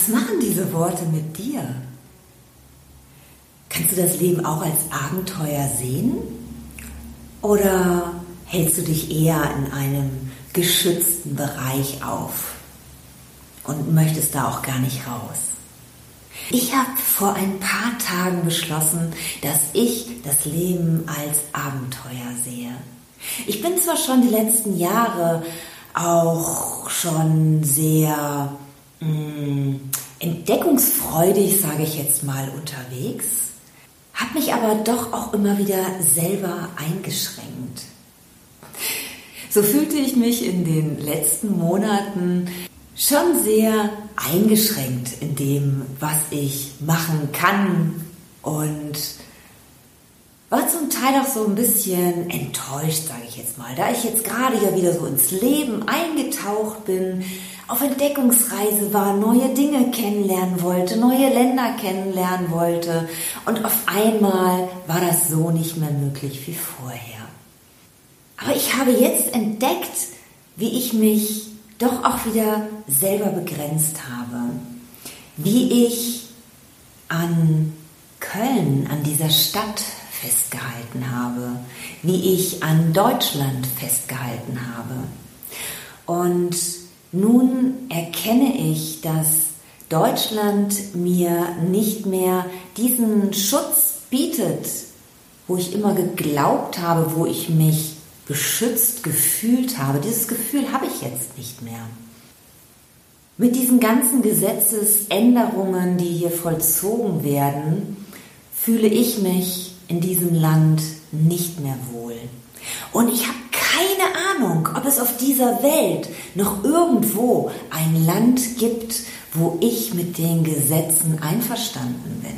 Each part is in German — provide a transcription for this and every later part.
Was machen diese Worte mit dir? Kannst du das Leben auch als Abenteuer sehen? Oder hältst du dich eher in einem geschützten Bereich auf und möchtest da auch gar nicht raus? Ich habe vor ein paar Tagen beschlossen, dass ich das Leben als Abenteuer sehe. Ich bin zwar schon die letzten Jahre auch schon sehr mm, entdeckungsfreudig, sage ich jetzt mal, unterwegs, habe mich aber doch auch immer wieder selber eingeschränkt. So fühlte ich mich in den letzten Monaten schon sehr eingeschränkt in dem, was ich machen kann zum Teil auch so ein bisschen enttäuscht, sage ich jetzt mal, da ich jetzt gerade ja wieder so ins Leben eingetaucht bin, auf Entdeckungsreise war, neue Dinge kennenlernen wollte, neue Länder kennenlernen wollte. Und auf einmal war das so nicht mehr möglich wie vorher. Aber ich habe jetzt entdeckt, wie ich mich doch auch wieder selber begrenzt habe, wie ich an Köln, an dieser Stadt festgehalten habe, wie ich an Deutschland festgehalten habe. Und nun erkenne ich, dass Deutschland mir nicht mehr diesen Schutz bietet, wo ich immer geglaubt habe, wo ich mich beschützt gefühlt habe. Dieses Gefühl habe ich jetzt nicht mehr. Mit diesen ganzen Gesetzesänderungen, die hier vollzogen werden, fühle ich mich in diesem Land nicht mehr wohl. Und ich habe keine Ahnung, ob es auf dieser Welt noch irgendwo ein Land gibt, wo ich mit den Gesetzen einverstanden bin.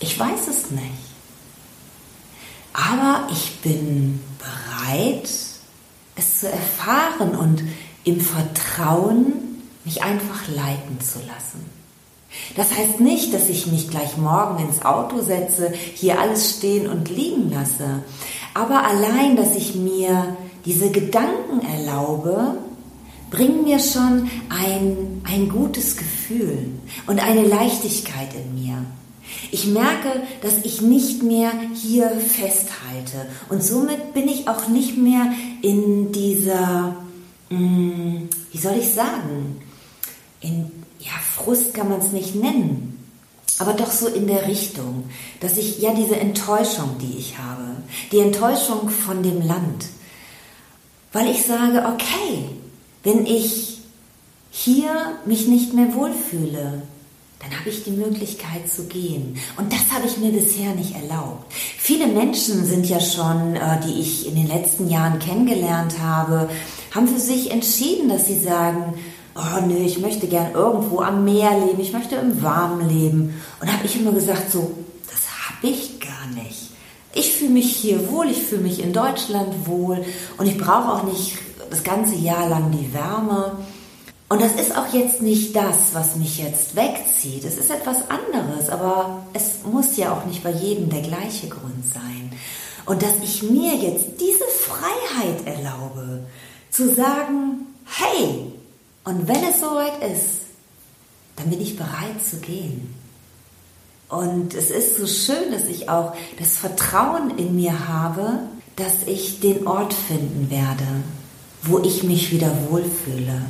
Ich weiß es nicht. Aber ich bin bereit, es zu erfahren und im Vertrauen mich einfach leiten zu lassen. Das heißt nicht, dass ich mich gleich morgen ins Auto setze, hier alles stehen und liegen lasse. Aber allein, dass ich mir diese Gedanken erlaube, bringen mir schon ein, ein gutes Gefühl und eine Leichtigkeit in mir. Ich merke, dass ich nicht mehr hier festhalte und somit bin ich auch nicht mehr in dieser, mm, wie soll ich sagen, in ja, Frust kann man es nicht nennen, aber doch so in der Richtung, dass ich ja diese Enttäuschung, die ich habe, die Enttäuschung von dem Land, weil ich sage, okay, wenn ich hier mich nicht mehr wohlfühle, dann habe ich die Möglichkeit zu gehen. Und das habe ich mir bisher nicht erlaubt. Viele Menschen sind ja schon, äh, die ich in den letzten Jahren kennengelernt habe, haben für sich entschieden, dass sie sagen, oh nee, ich möchte gern irgendwo am Meer leben, ich möchte im Warmen leben. Und habe ich immer gesagt, so, das habe ich gar nicht. Ich fühle mich hier wohl, ich fühle mich in Deutschland wohl und ich brauche auch nicht das ganze Jahr lang die Wärme. Und das ist auch jetzt nicht das, was mich jetzt wegzieht. Es ist etwas anderes, aber es muss ja auch nicht bei jedem der gleiche Grund sein. Und dass ich mir jetzt diese Freiheit erlaube, zu sagen, hey, und wenn es soweit ist, dann bin ich bereit zu gehen. Und es ist so schön, dass ich auch das Vertrauen in mir habe, dass ich den Ort finden werde, wo ich mich wieder wohlfühle.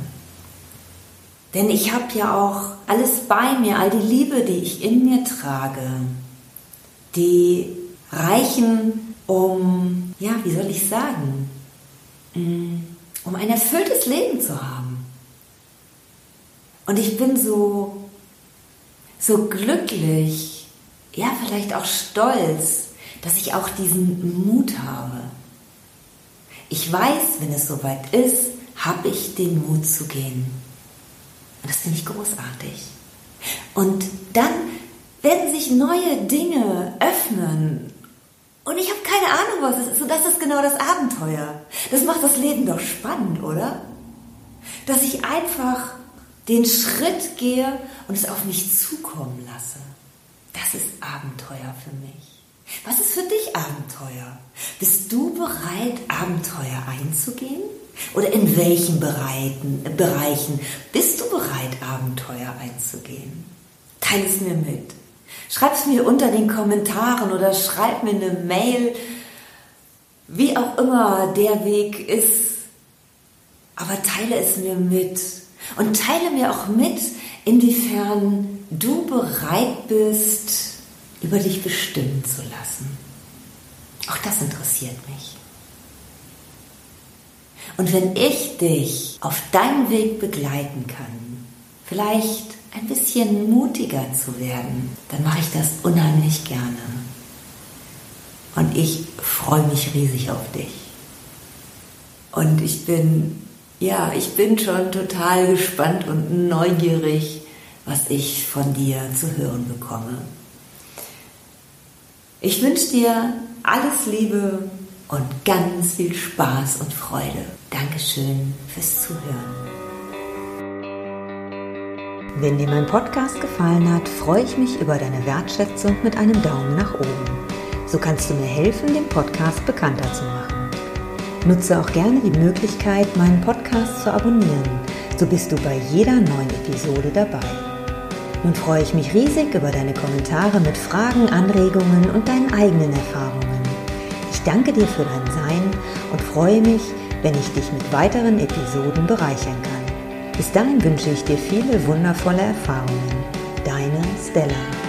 Denn ich habe ja auch alles bei mir, all die Liebe, die ich in mir trage, die reichen, um, ja, wie soll ich sagen, mm, um ein erfülltes Leben zu haben. Und ich bin so, so glücklich, ja, vielleicht auch stolz, dass ich auch diesen Mut habe. Ich weiß, wenn es soweit ist, habe ich den Mut zu gehen. Und das finde ich großartig. Und dann werden sich neue Dinge öffnen. Und ich habe keine Ahnung, was es ist. Und das ist genau das Abenteuer. Das macht das Leben doch spannend, oder? Dass ich einfach den Schritt gehe und es auf mich zukommen lasse. Das ist Abenteuer für mich. Was ist für dich Abenteuer? Bist du bereit, Abenteuer einzugehen? Oder in welchen Bereichen, Bereichen bist du bereit, Abenteuer einzugehen? Teil es mir mit. Schreib es mir unter den Kommentaren oder schreib mir eine Mail, wie auch immer der Weg ist. Aber teile es mir mit. Und teile mir auch mit, inwiefern du bereit bist, über dich bestimmen zu lassen. Auch das interessiert mich. Und wenn ich dich auf deinem Weg begleiten kann, vielleicht ein bisschen mutiger zu werden, dann mache ich das unheimlich gerne. Und ich freue mich riesig auf dich. Und ich bin, ja, ich bin schon total gespannt und neugierig, was ich von dir zu hören bekomme. Ich wünsche dir alles Liebe und ganz viel Spaß und Freude. Dankeschön fürs Zuhören. Wenn dir mein Podcast gefallen hat, freue ich mich über deine Wertschätzung mit einem Daumen nach oben. So kannst du mir helfen, den Podcast bekannter zu machen. Nutze auch gerne die Möglichkeit, meinen Podcast zu abonnieren. So bist du bei jeder neuen Episode dabei. Nun freue ich mich riesig über deine Kommentare mit Fragen, Anregungen und deinen eigenen Erfahrungen. Ich danke dir für dein Sein und freue mich, wenn ich dich mit weiteren Episoden bereichern kann. Bis dahin wünsche ich dir viele wundervolle Erfahrungen. Deine Stella.